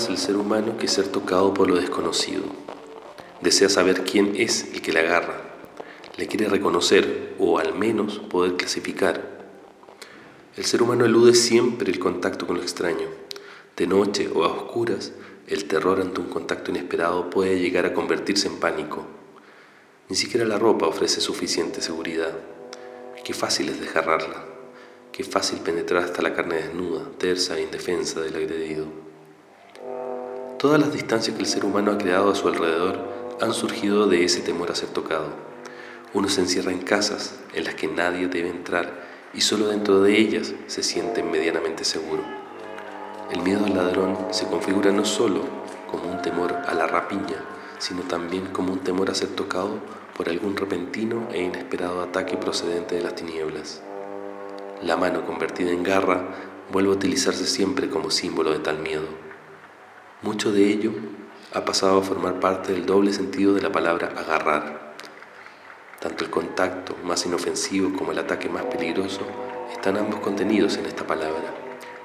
más el ser humano que ser tocado por lo desconocido. Desea saber quién es el que le agarra. Le quiere reconocer o al menos poder clasificar. El ser humano elude siempre el contacto con lo extraño. De noche o a oscuras, el terror ante un contacto inesperado puede llegar a convertirse en pánico. Ni siquiera la ropa ofrece suficiente seguridad. Qué fácil es desgarrarla. Qué fácil penetrar hasta la carne desnuda, tersa e indefensa del agredido. Todas las distancias que el ser humano ha creado a su alrededor han surgido de ese temor a ser tocado. Uno se encierra en casas en las que nadie debe entrar y solo dentro de ellas se siente medianamente seguro. El miedo al ladrón se configura no solo como un temor a la rapiña, sino también como un temor a ser tocado por algún repentino e inesperado ataque procedente de las tinieblas. La mano convertida en garra vuelve a utilizarse siempre como símbolo de tal miedo. Mucho de ello ha pasado a formar parte del doble sentido de la palabra agarrar. Tanto el contacto más inofensivo como el ataque más peligroso están ambos contenidos en esta palabra,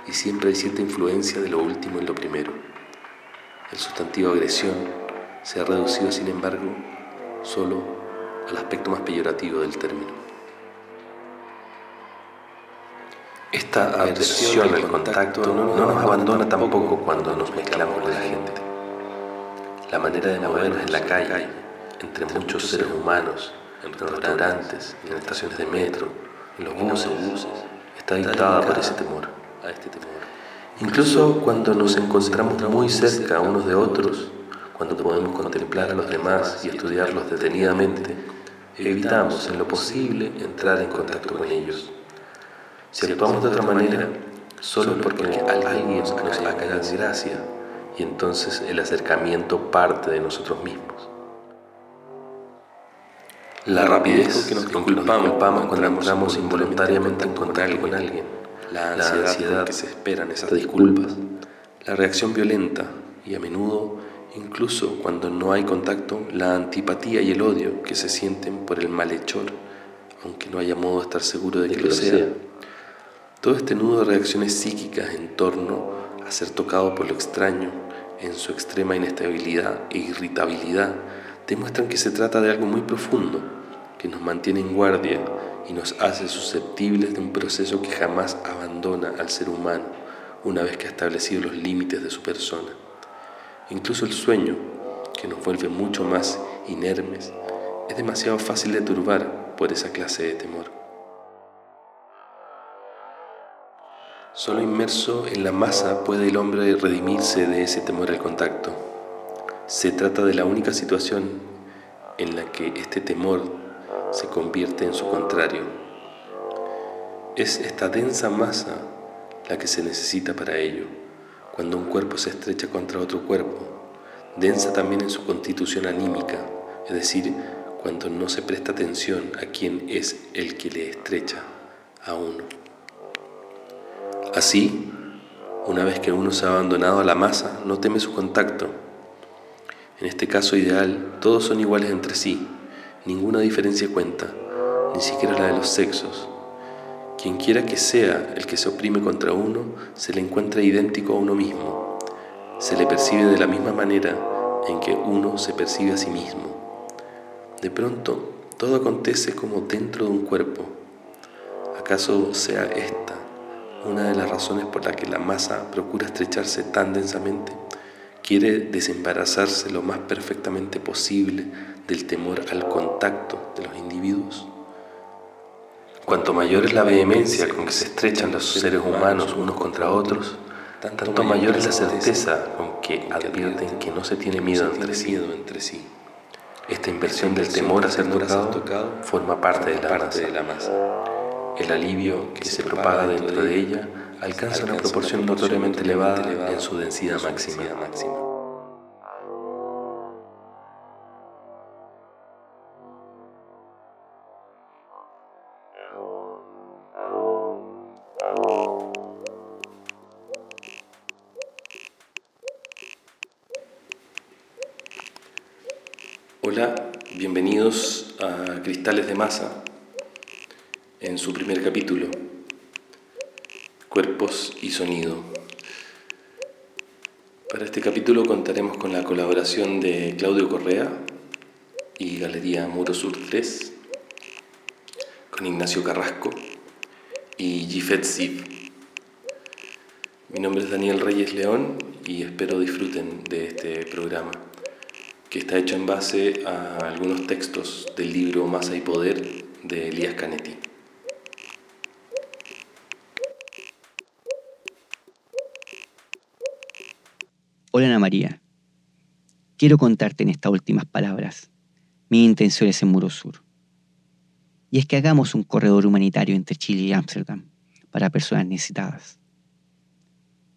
y siempre hay cierta influencia de lo último en lo primero. El sustantivo agresión se ha reducido, sin embargo, solo al aspecto más peyorativo del término. Esta aversión al contacto no nos abandona tampoco cuando nos mezclamos con la gente. La manera de movernos en la calle, entre muchos seres humanos, en restaurantes, en estaciones de metro, en los buses, está dictada por ese temor. Este Incluso cuando nos encontramos muy cerca unos de otros, cuando podemos contemplar a los demás y estudiarlos detenidamente, evitamos en lo posible entrar en contacto con ellos. Si actuamos de otra manera, solo porque alguien nos haga desgracia, y entonces el acercamiento parte de nosotros mismos. La rapidez que nos disculpamos cuando entramos involuntariamente en contacto con alguien, la ansiedad, que se esperan esas disculpas, la reacción violenta y a menudo, incluso cuando no hay contacto, la antipatía y el odio que se sienten por el malhechor, aunque no haya modo de estar seguro de que lo sea todo este nudo de reacciones psíquicas en torno a ser tocado por lo extraño, en su extrema inestabilidad e irritabilidad, demuestran que se trata de algo muy profundo, que nos mantiene en guardia y nos hace susceptibles de un proceso que jamás abandona al ser humano una vez que ha establecido los límites de su persona. Incluso el sueño, que nos vuelve mucho más inermes, es demasiado fácil de turbar por esa clase de temor. Solo inmerso en la masa puede el hombre redimirse de ese temor al contacto. Se trata de la única situación en la que este temor se convierte en su contrario. Es esta densa masa la que se necesita para ello, cuando un cuerpo se estrecha contra otro cuerpo, densa también en su constitución anímica, es decir, cuando no se presta atención a quien es el que le estrecha a uno. Así, una vez que uno se ha abandonado a la masa, no teme su contacto. En este caso ideal, todos son iguales entre sí, ninguna diferencia cuenta, ni siquiera la de los sexos. Quien quiera que sea el que se oprime contra uno, se le encuentra idéntico a uno mismo. Se le percibe de la misma manera en que uno se percibe a sí mismo. De pronto, todo acontece como dentro de un cuerpo. ¿Acaso sea esta una de las razones por la que la masa procura estrecharse tan densamente, quiere desembarazarse lo más perfectamente posible del temor al contacto de los individuos. Cuanto mayor es la vehemencia con que se estrechan los seres humanos unos contra otros, tanto mayor es la certeza con que advierten que no se tiene miedo entre sí. Esta inversión del temor a ser tocado forma parte de la masa. El alivio que se propaga dentro de ella alcanza una proporción notoriamente elevada en su densidad máxima. Hola, bienvenidos a Cristales de Masa en su primer capítulo, Cuerpos y Sonido. Para este capítulo contaremos con la colaboración de Claudio Correa y Galería Muro Sur 3, con Ignacio Carrasco y Gifet Siv. Mi nombre es Daniel Reyes León y espero disfruten de este programa, que está hecho en base a algunos textos del libro Masa y Poder de Elías Canetti. Hola Ana María, quiero contarte en estas últimas palabras mis intenciones en Muro Sur. Y es que hagamos un corredor humanitario entre Chile y Ámsterdam para personas necesitadas.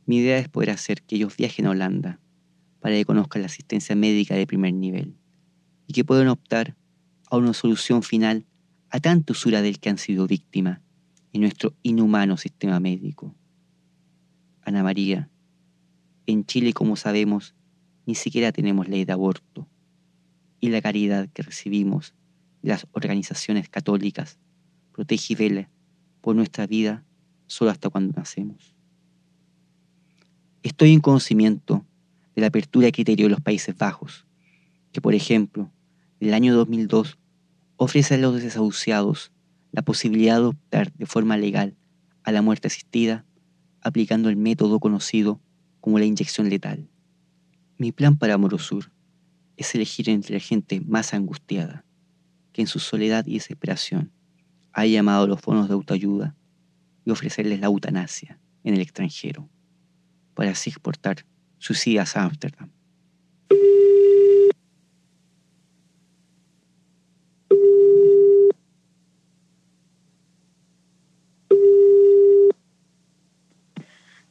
Mi idea es poder hacer que ellos viajen a Holanda para que conozcan la asistencia médica de primer nivel y que puedan optar a una solución final a tanta usura del que han sido víctimas en nuestro inhumano sistema médico. Ana María, en Chile, como sabemos, ni siquiera tenemos ley de aborto. Y la caridad que recibimos de las organizaciones católicas protege y vela por nuestra vida solo hasta cuando nacemos. Estoy en conocimiento de la apertura de criterio de los Países Bajos, que por ejemplo, en el año 2002 ofrece a los desahuciados la posibilidad de optar de forma legal a la muerte asistida aplicando el método conocido como la inyección letal. Mi plan para Morosur es elegir entre la gente más angustiada, que en su soledad y desesperación ha llamado a los fondos de autoayuda y ofrecerles la eutanasia en el extranjero, para así exportar suicidas a Ámsterdam.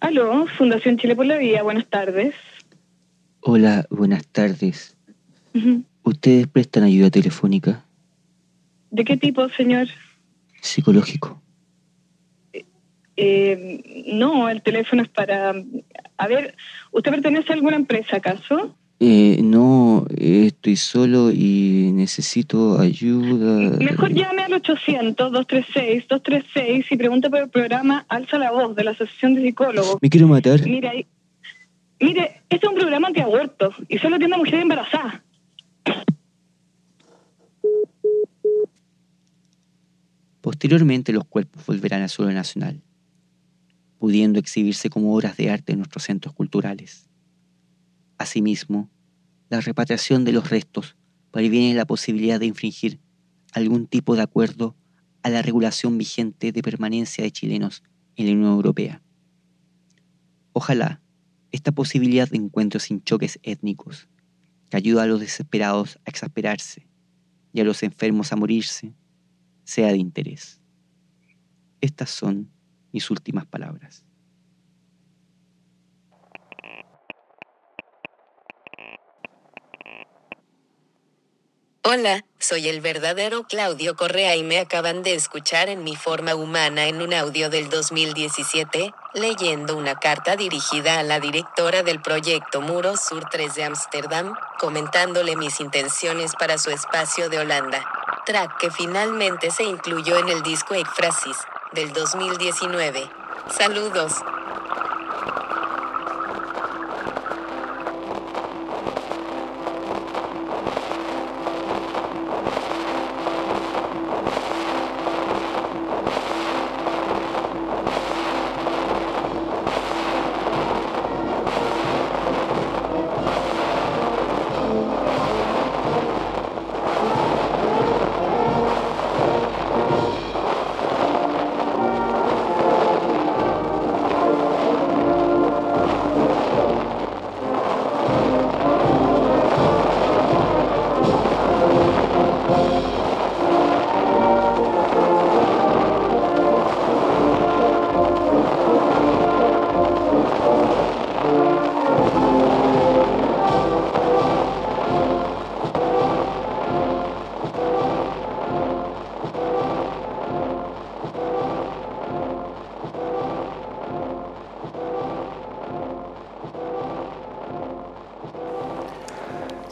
Aló, Fundación Chile por la Vida, buenas tardes. Hola, buenas tardes. ¿Ustedes prestan ayuda telefónica? ¿De qué tipo, señor? Psicológico. Eh, no, el teléfono es para... A ver, ¿usted pertenece a alguna empresa acaso? Eh, no, estoy solo y necesito ayuda. Mejor llame al 800-236-236 y pregunte por el programa Alza la Voz de la Asociación de Psicólogos. Me quiero matar. Mire, mire, este es un programa antiaborto y solo atiende a mujeres embarazadas. Posteriormente los cuerpos volverán al suelo nacional, pudiendo exhibirse como obras de arte en nuestros centros culturales. Asimismo, la repatriación de los restos previene la posibilidad de infringir algún tipo de acuerdo a la regulación vigente de permanencia de chilenos en la Unión Europea. Ojalá esta posibilidad de encuentro sin choques étnicos, que ayuda a los desesperados a exasperarse y a los enfermos a morirse, sea de interés. Estas son mis últimas palabras. Hola, soy el verdadero Claudio Correa y me acaban de escuchar en mi forma humana en un audio del 2017, leyendo una carta dirigida a la directora del proyecto Muros Sur 3 de Ámsterdam, comentándole mis intenciones para su espacio de Holanda. Track que finalmente se incluyó en el disco Ekphrasis, del 2019. Saludos.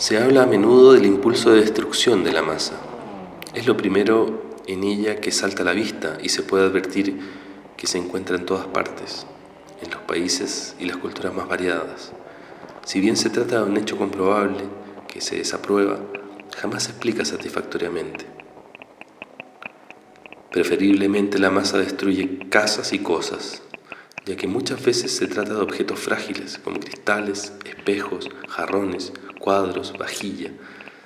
Se habla a menudo del impulso de destrucción de la masa. Es lo primero en ella que salta a la vista y se puede advertir que se encuentra en todas partes, en los países y las culturas más variadas. Si bien se trata de un hecho comprobable que se desaprueba, jamás se explica satisfactoriamente. Preferiblemente la masa destruye casas y cosas, ya que muchas veces se trata de objetos frágiles como cristales, espejos, jarrones, cuadros, vajilla.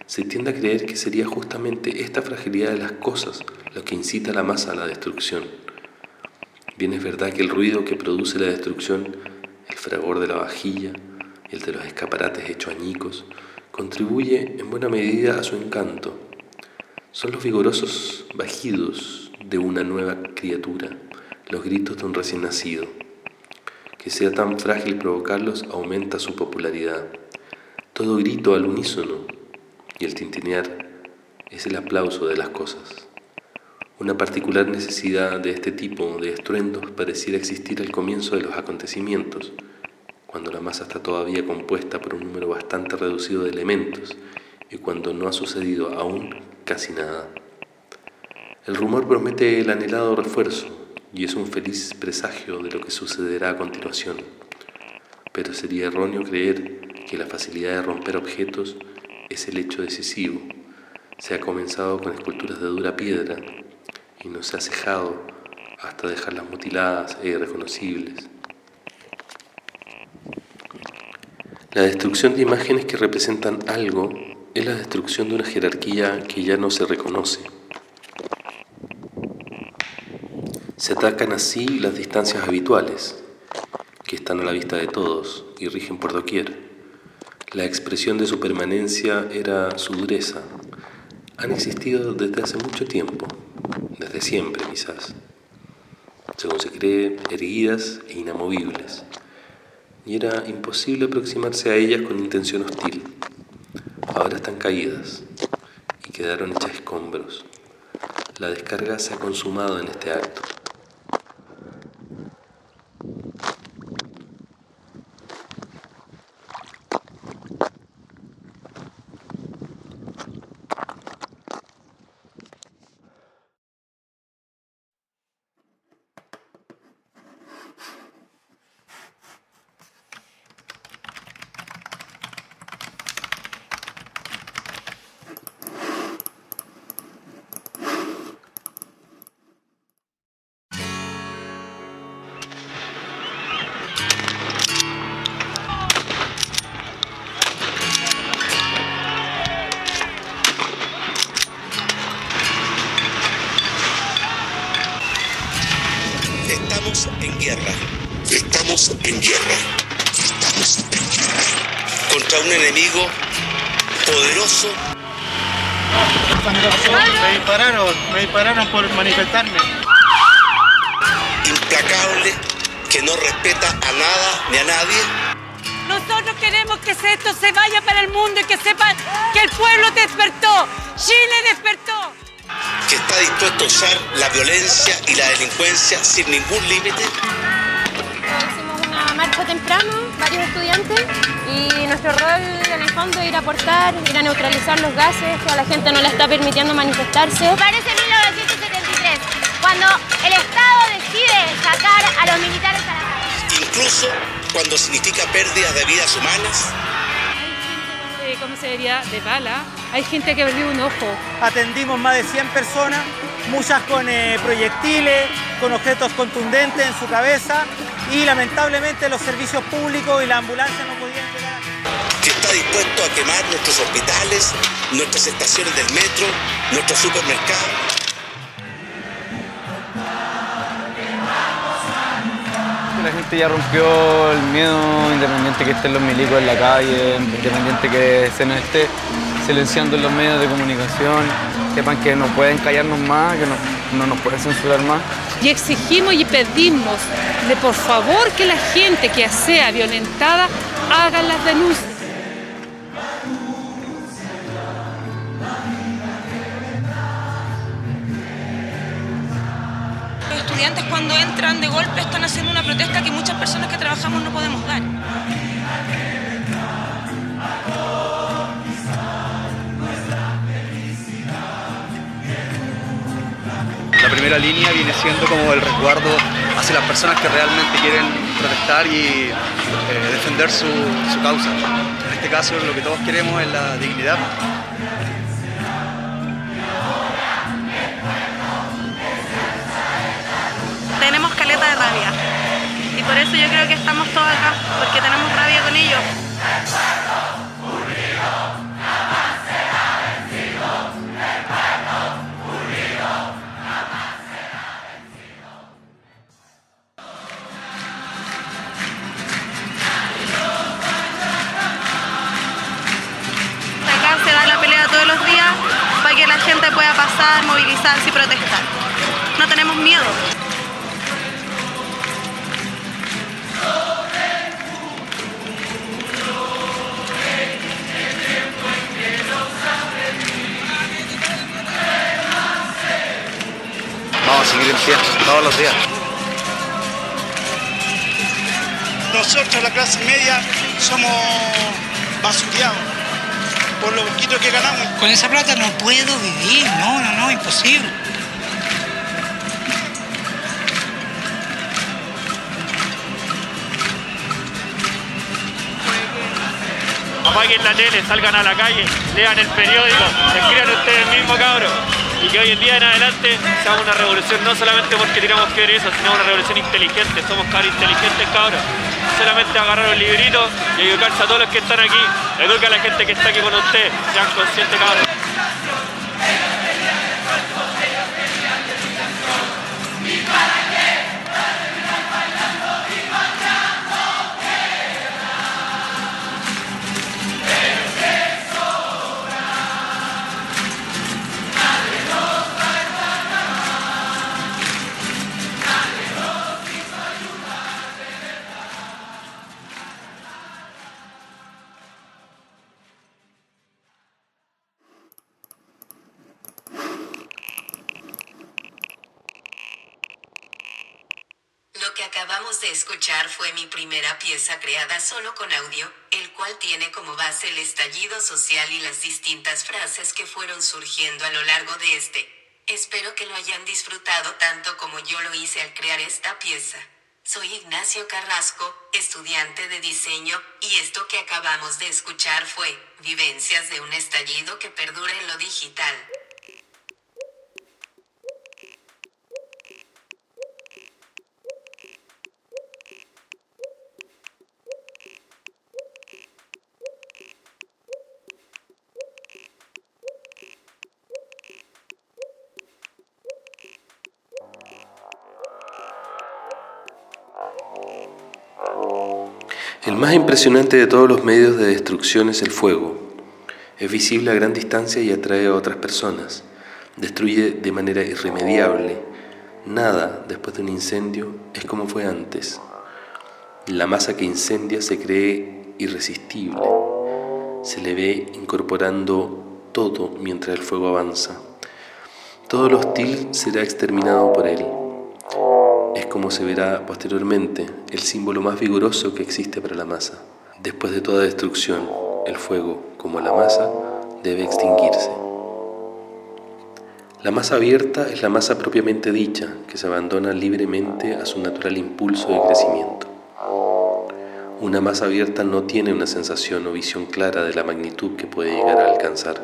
Se tiende a creer que sería justamente esta fragilidad de las cosas lo que incita a la masa a la destrucción. Bien es verdad que el ruido que produce la destrucción, el fragor de la vajilla, el de los escaparates hechos añicos, contribuye en buena medida a su encanto. Son los vigorosos bajidos de una nueva criatura, los gritos de un recién nacido. Que sea tan frágil provocarlos aumenta su popularidad. Todo grito al unísono y el tintinear es el aplauso de las cosas. Una particular necesidad de este tipo de estruendos pareciera existir al comienzo de los acontecimientos, cuando la masa está todavía compuesta por un número bastante reducido de elementos y cuando no ha sucedido aún casi nada. El rumor promete el anhelado refuerzo y es un feliz presagio de lo que sucederá a continuación, pero sería erróneo creer que la facilidad de romper objetos es el hecho decisivo. Se ha comenzado con esculturas de dura piedra y no se ha cejado hasta dejarlas mutiladas e irreconocibles. La destrucción de imágenes que representan algo es la destrucción de una jerarquía que ya no se reconoce. Se atacan así las distancias habituales, que están a la vista de todos y rigen por doquier. La expresión de su permanencia era su dureza. Han existido desde hace mucho tiempo, desde siempre quizás, según se cree, erguidas e inamovibles, y era imposible aproximarse a ellas con intención hostil. Ahora están caídas y quedaron hechas escombros. La descarga se ha consumado en este acto. Sin ningún límite. Hicimos una marcha temprano, varios estudiantes, y nuestro rol en el fondo es ir a aportar, ir a neutralizar los gases, que a la gente no le está permitiendo manifestarse. Parece 1973, cuando el Estado decide sacar a los militares a la calle. Incluso cuando significa pérdidas de vidas humanas. Eh, ¿Cómo se diría? De bala. Hay gente que perdió un ojo. Atendimos más de 100 personas, muchas con eh, proyectiles, con objetos contundentes en su cabeza y lamentablemente los servicios públicos y la ambulancia no podían llegar. que está dispuesto a quemar nuestros hospitales, nuestras estaciones del metro, nuestros supermercados. La gente ya rompió el miedo, independiente que estén los milicos en la calle, independiente que se nos esté silenciando en los medios de comunicación, sepan que no pueden callarnos más, que no, no nos pueden censurar más. Y exigimos y pedimos de por favor que la gente que sea violentada haga las denuncias. Los estudiantes cuando entran de golpe están haciendo una protesta que muchas personas que trabajamos no podemos dar. Primera línea viene siendo como el resguardo hacia las personas que realmente quieren protestar y eh, defender su, su causa. En este caso lo que todos queremos es la dignidad tenemos caleta de rabia. Y por eso yo creo que estamos todos acá, porque tenemos rabia con ellos. Pasar, movilizarse y protestar. No tenemos miedo. Vamos a seguir en pie todos los días. Nosotros, la clase media, somos basureados por lo poquito que ganamos. Con esa plata no puedo vivir, no, no, no, imposible. Apaguen la tele, salgan a la calle, lean el periódico, escriban ustedes mismos, cabros. Y que hoy en día en adelante seamos una revolución, no solamente porque ver eso, sino una revolución inteligente. Somos cabros inteligentes, cabros. Solamente agarrar un librito y educarse a todos los que están aquí. Educa a la gente que está aquí con ustedes. Sean conscientes, cabros. Acabamos de escuchar fue mi primera pieza creada solo con audio, el cual tiene como base el estallido social y las distintas frases que fueron surgiendo a lo largo de este. Espero que lo hayan disfrutado tanto como yo lo hice al crear esta pieza. Soy Ignacio Carrasco, estudiante de diseño, y esto que acabamos de escuchar fue, Vivencias de un estallido que perdura en lo digital. Más impresionante de todos los medios de destrucción es el fuego. Es visible a gran distancia y atrae a otras personas. Destruye de manera irremediable. Nada, después de un incendio, es como fue antes. La masa que incendia se cree irresistible. Se le ve incorporando todo mientras el fuego avanza. Todo lo hostil será exterminado por él. Como se verá posteriormente el símbolo más vigoroso que existe para la masa. Después de toda destrucción, el fuego, como la masa, debe extinguirse. La masa abierta es la masa propiamente dicha, que se abandona libremente a su natural impulso de crecimiento. Una masa abierta no tiene una sensación o visión clara de la magnitud que puede llegar a alcanzar.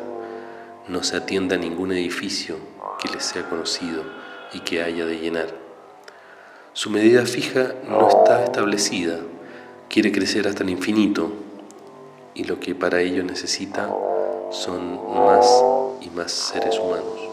No se atiende a ningún edificio que le sea conocido y que haya de llenar. Su medida fija no está establecida, quiere crecer hasta el infinito y lo que para ello necesita son más y más seres humanos.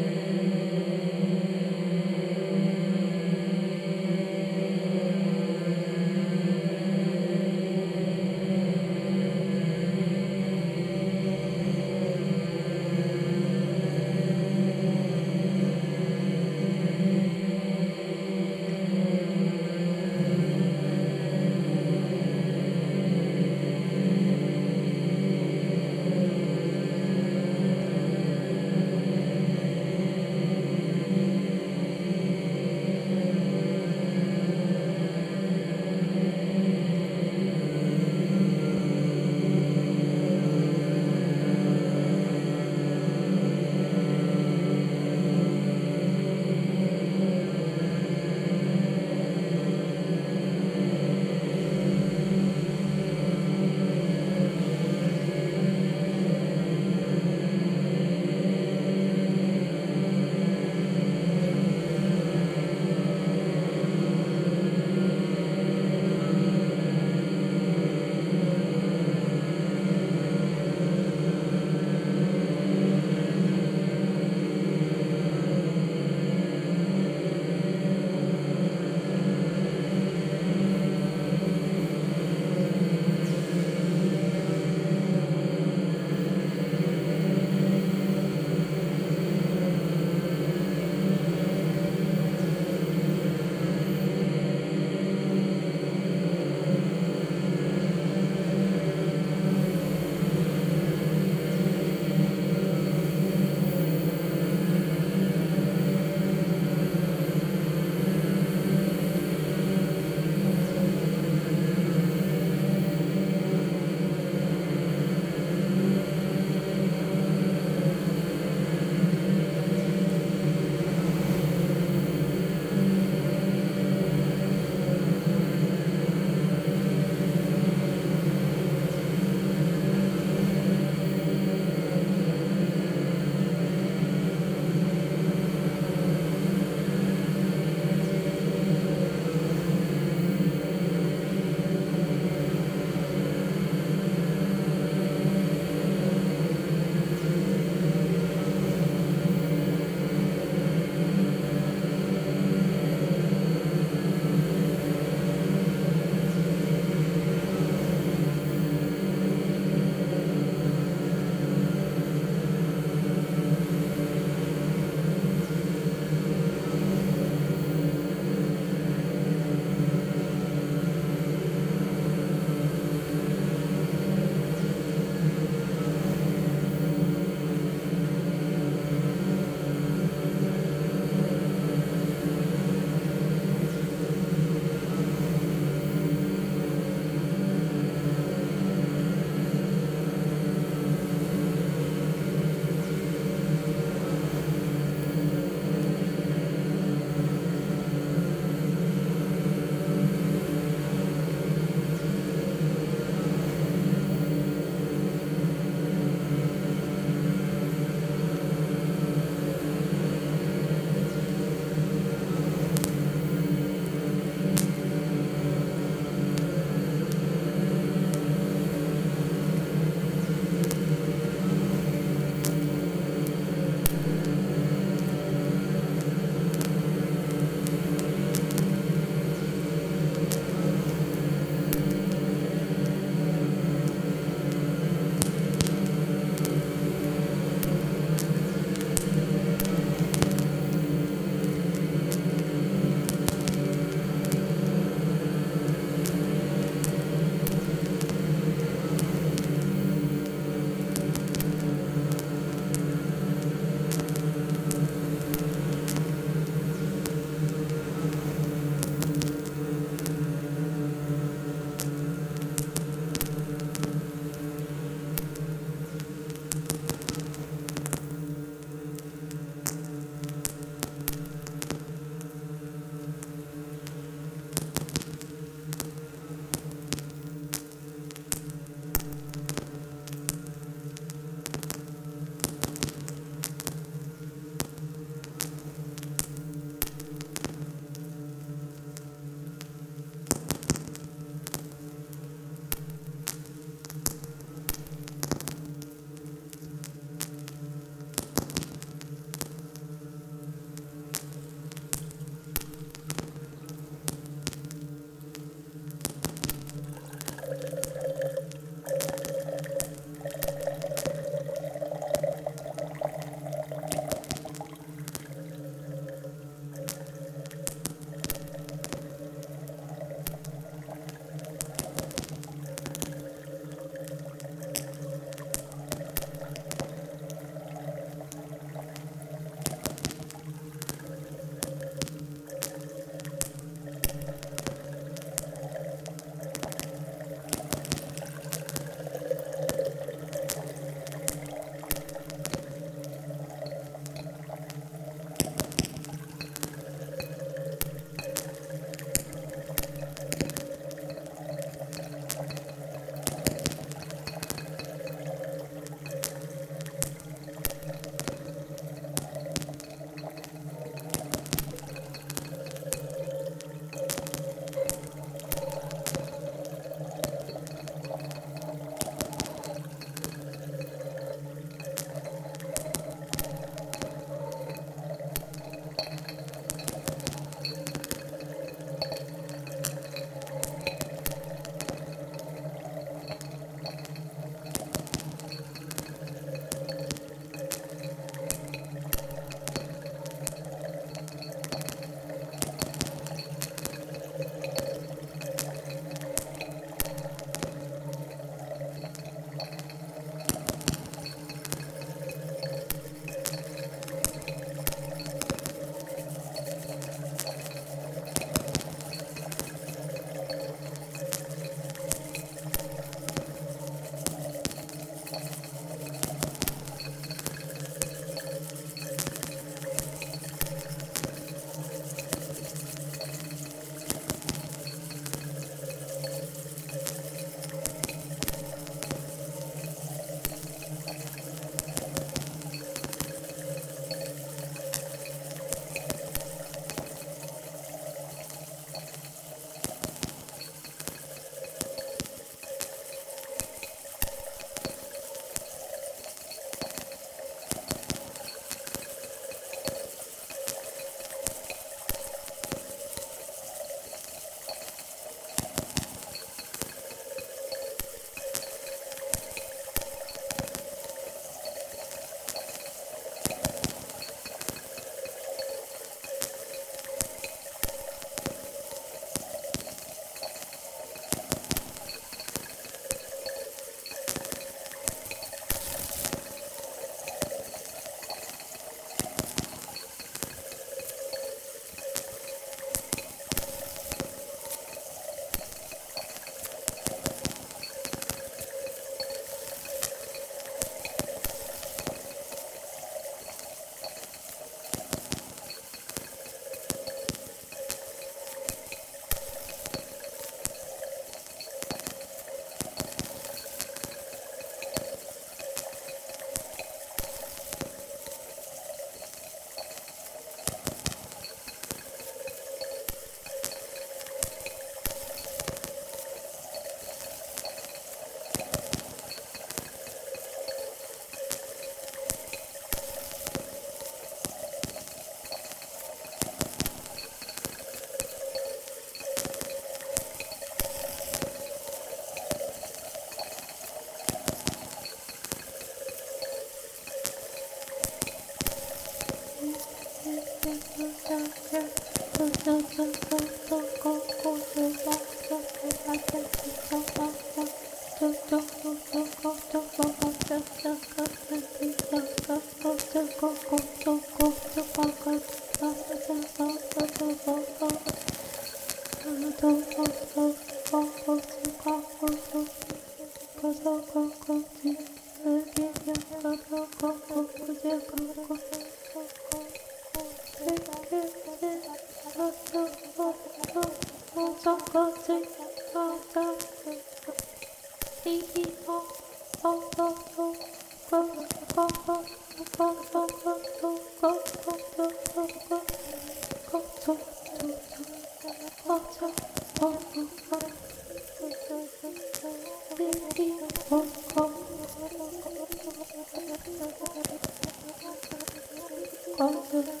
Oh,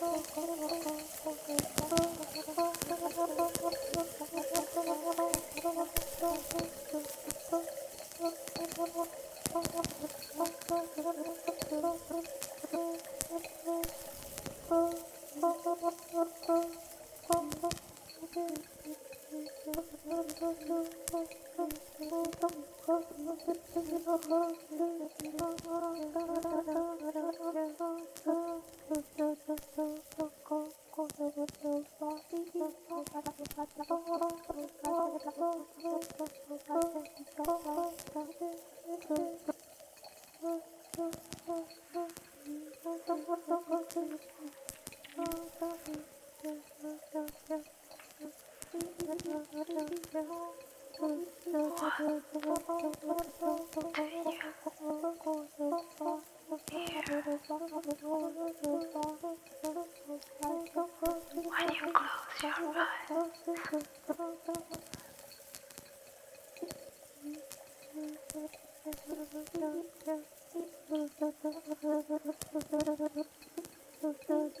Thank you.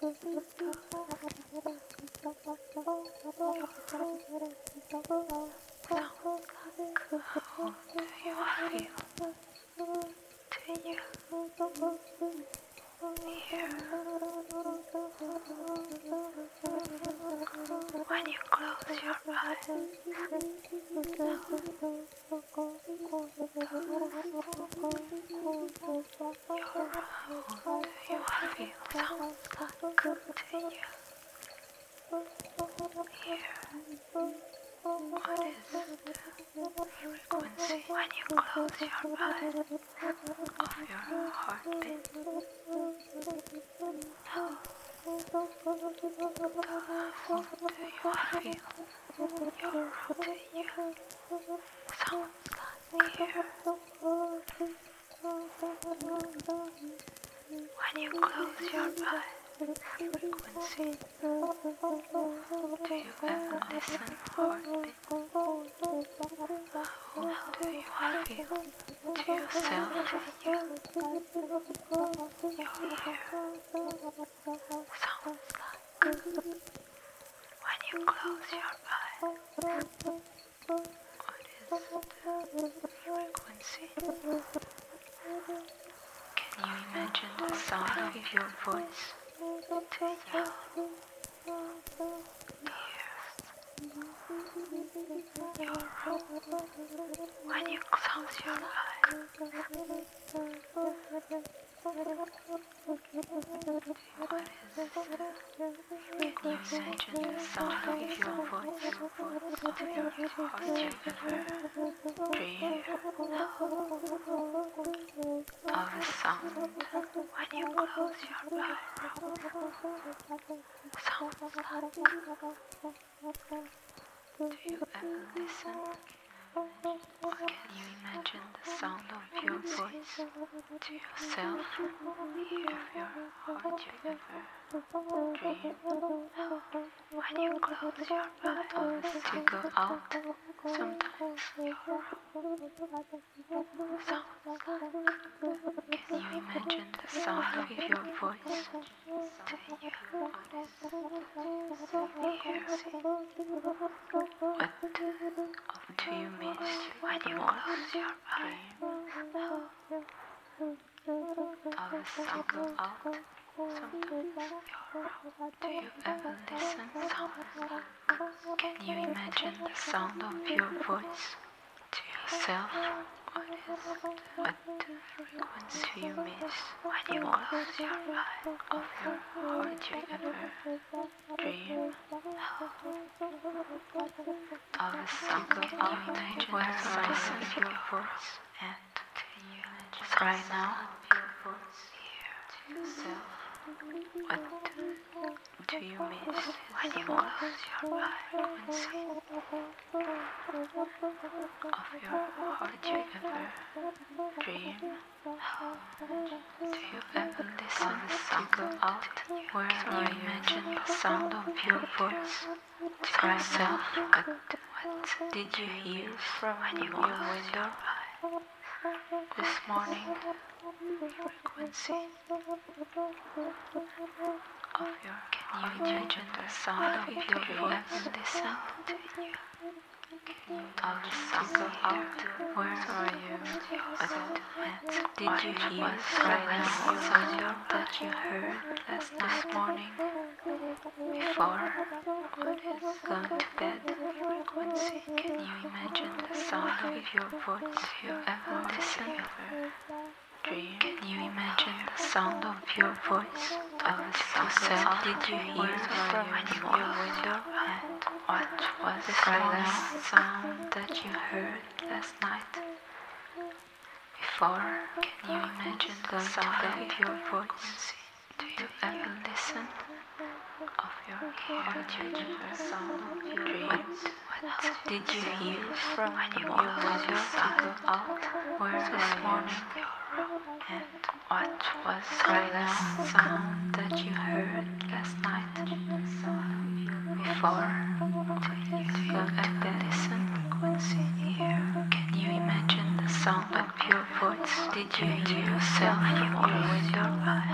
Do you? When you close your eyes. How do you feel sounds like to you? Here. What is the frequency when you close your eyes of your heartbeat? How how do you feel your routine sounds like here? When you close your eyes, frequency, do you ever listen? How do you feel to yourself sounds like when you close your eyes. What is frequency? Can you imagine the sound of your voice to you? Ears. Your. When you close your eyes. Can you imagine the sound your voice? Dream of sound when you close your eyes? Sounds like do you ever listen? Can you imagine the sound of your voice to yourself? Hear your heart you ever when you close your eyes to go out. Sometimes your sounds like. Can you imagine the sound of your voice to you? Hear What do you miss when you close your eyes? Of a single out, sometimes you're out. Do you ever listen? Can you imagine the sound of your voice to yourself? What is what frequency you miss when you close your eyes? Of your heart you ever dream of a single out where silence your voice and right now your voice here to yourself? What do you miss when you close your eyes? Of your heart you ever dream? Do you ever listen to go out where you imagine the sound of your voice to yourself? What, what did you hear from when you your window this morning? The frequency of your can you the sound of your voice? The sound where are you? What did you hear right now? Sound that you heard last night morning before what is going to bed frequency? Can you imagine the sound of your voice? You ever listen ever Can you imagine the sound of your voice? Of yourself did you hear from your window? And what was the silent sound that you heard last night? Before, can you imagine the sound of your voice? Do you ever listen? Of your heart, you your dreams? What did you hear from your window out? Where this morning? And what was silent sound that you heard last night? Before, do you? Frequency here. Can you imagine the sound of your voice? Did you hear yourself in your?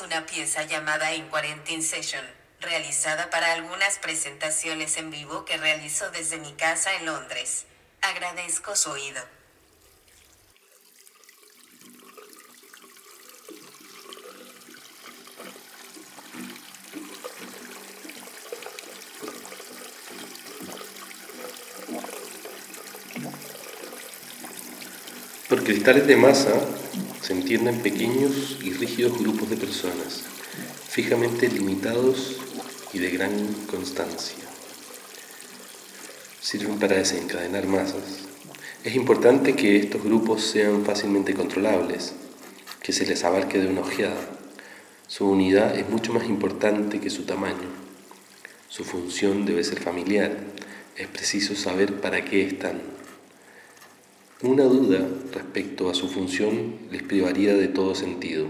Una pieza llamada In Quarantine Session, realizada para algunas presentaciones en vivo que realizo desde mi casa en Londres. Agradezco su oído. Por cristales de masa se entienden pequeños y rígidos grupos de personas, fijamente limitados y de gran constancia. Sirven para desencadenar masas. Es importante que estos grupos sean fácilmente controlables, que se les abarque de una ojeada. Su unidad es mucho más importante que su tamaño. Su función debe ser familiar. Es preciso saber para qué están. Una duda respecto a su función les privaría de todo sentido.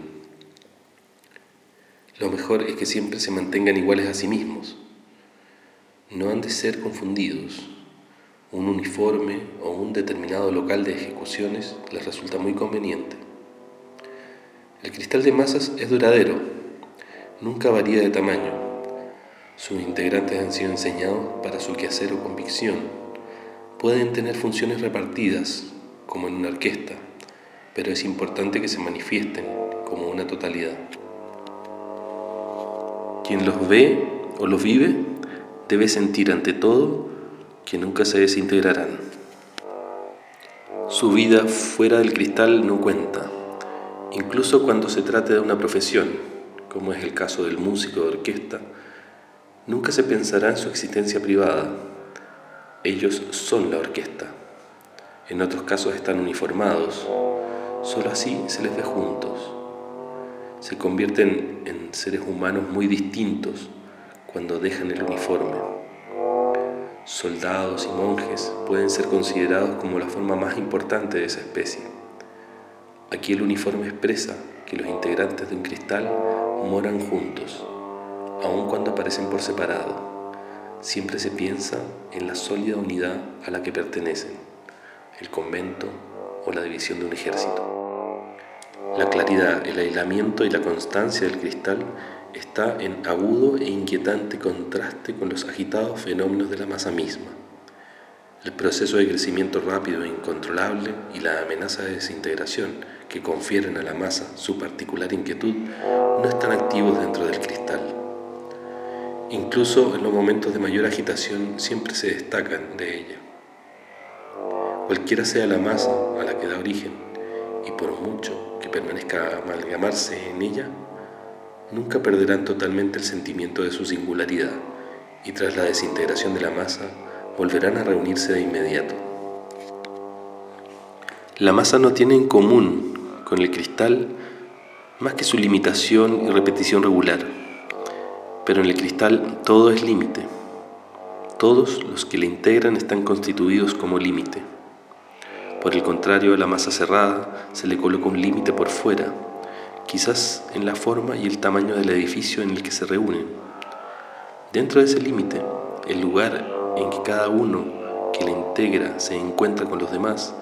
Lo mejor es que siempre se mantengan iguales a sí mismos. No han de ser confundidos. Un uniforme o un determinado local de ejecuciones les resulta muy conveniente. El cristal de masas es duradero, nunca varía de tamaño. Sus integrantes han sido enseñados para su quehacer o convicción. Pueden tener funciones repartidas, como en una orquesta, pero es importante que se manifiesten como una totalidad. Quien los ve o los vive debe sentir ante todo que nunca se desintegrarán. Su vida fuera del cristal no cuenta, incluso cuando se trate de una profesión, como es el caso del músico de orquesta, nunca se pensará en su existencia privada. Ellos son la orquesta. En otros casos están uniformados. Solo así se les ve juntos. Se convierten en seres humanos muy distintos cuando dejan el uniforme. Soldados y monjes pueden ser considerados como la forma más importante de esa especie. Aquí el uniforme expresa que los integrantes de un cristal moran juntos, aun cuando aparecen por separado. Siempre se piensa en la sólida unidad a la que pertenecen el convento o la división de un ejército. La claridad, el aislamiento y la constancia del cristal está en agudo e inquietante contraste con los agitados fenómenos de la masa misma. El proceso de crecimiento rápido e incontrolable y la amenaza de desintegración que confieren a la masa su particular inquietud no están activos dentro del cristal. Incluso en los momentos de mayor agitación siempre se destacan de ella cualquiera sea la masa a la que da origen, y por mucho que permanezca amalgamarse en ella, nunca perderán totalmente el sentimiento de su singularidad, y tras la desintegración de la masa, volverán a reunirse de inmediato. La masa no tiene en común con el cristal más que su limitación y repetición regular, pero en el cristal todo es límite. Todos los que le integran están constituidos como límite. Por el contrario, a la masa cerrada se le coloca un límite por fuera, quizás en la forma y el tamaño del edificio en el que se reúnen. Dentro de ese límite, el lugar en que cada uno que la integra se encuentra con los demás,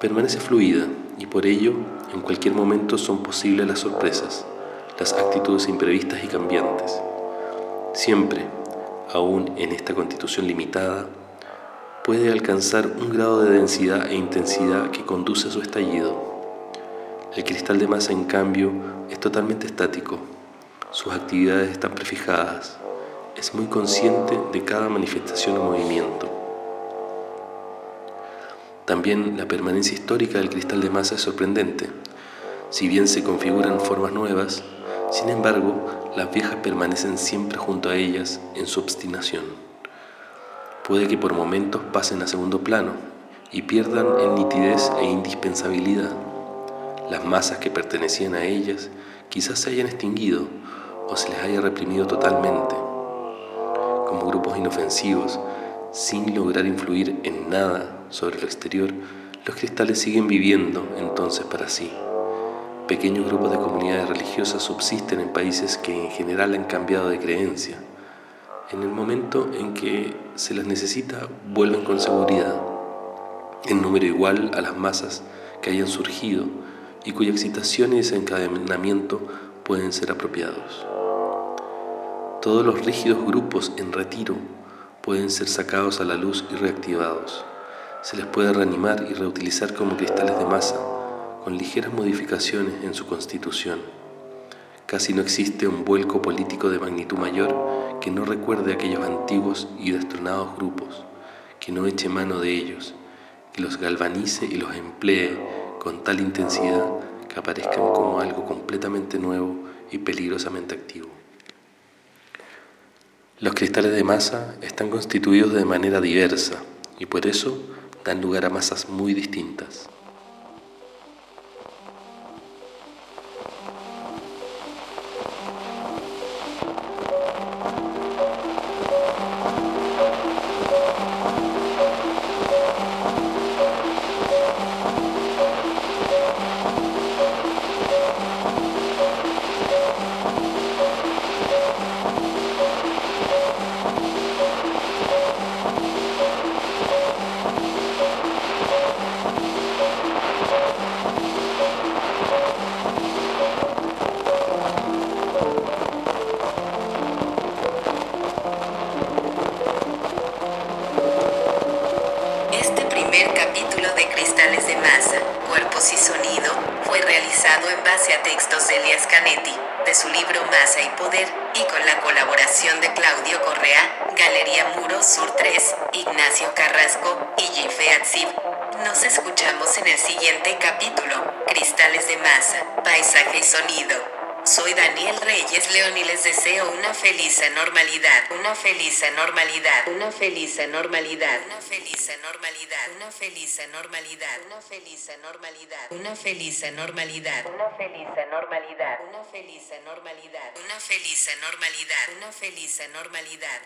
permanece fluida y por ello en cualquier momento son posibles las sorpresas, las actitudes imprevistas y cambiantes. Siempre, aún en esta constitución limitada, puede alcanzar un grado de densidad e intensidad que conduce a su estallido. El cristal de masa, en cambio, es totalmente estático. Sus actividades están prefijadas. Es muy consciente de cada manifestación o movimiento. También la permanencia histórica del cristal de masa es sorprendente. Si bien se configuran formas nuevas, sin embargo, las viejas permanecen siempre junto a ellas en su obstinación puede que por momentos pasen a segundo plano y pierdan en nitidez e indispensabilidad. Las masas que pertenecían a ellas quizás se hayan extinguido o se les haya reprimido totalmente. Como grupos inofensivos, sin lograr influir en nada sobre lo exterior, los cristales siguen viviendo entonces para sí. Pequeños grupos de comunidades religiosas subsisten en países que en general han cambiado de creencia en el momento en que se las necesita, vuelven con seguridad. en número igual a las masas que hayan surgido y cuya excitación y desencadenamiento pueden ser apropiados. Todos los rígidos grupos en retiro pueden ser sacados a la luz y reactivados. Se les puede reanimar y reutilizar como cristales de masa, con ligeras modificaciones en su constitución. Casi no existe un vuelco político de magnitud mayor que no recuerde aquellos antiguos y destronados grupos, que no eche mano de ellos, que los galvanice y los emplee con tal intensidad que aparezcan como algo completamente nuevo y peligrosamente activo. Los cristales de masa están constituidos de manera diversa y por eso dan lugar a masas muy distintas. Feliz anormalidad, una feliz anormalidad, una feliz anormalidad, una feliz anormalidad, una feliz anormalidad, una feliz anormalidad, una feliz anormalidad, una feliz anormalidad, una feliz anormalidad, una feliz anormalidad.